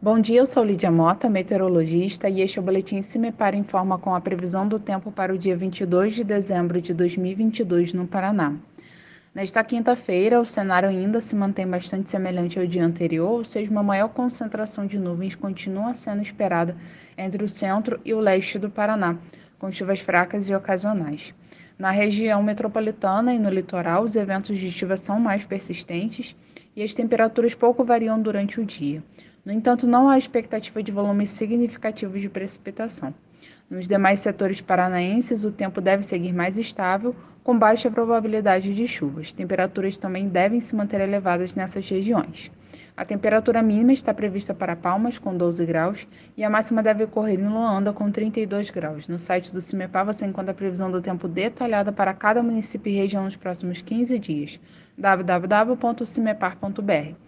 Bom dia, eu sou Lídia Mota, meteorologista, e este é o Boletim Cimepar informa com a previsão do tempo para o dia 22 de dezembro de 2022 no Paraná. Nesta quinta-feira, o cenário ainda se mantém bastante semelhante ao dia anterior, ou seja, uma maior concentração de nuvens continua sendo esperada entre o centro e o leste do Paraná, com chuvas fracas e ocasionais. Na região metropolitana e no litoral, os eventos de chuva são mais persistentes e as temperaturas pouco variam durante o dia. No entanto, não há expectativa de volumes significativos de precipitação. Nos demais setores paranaenses, o tempo deve seguir mais estável, com baixa probabilidade de chuvas. Temperaturas também devem se manter elevadas nessas regiões. A temperatura mínima está prevista para Palmas, com 12 graus, e a máxima deve ocorrer em Loanda, com 32 graus. No site do CIMEPAR você encontra a previsão do tempo detalhada para cada município e região nos próximos 15 dias. www.cimepar.br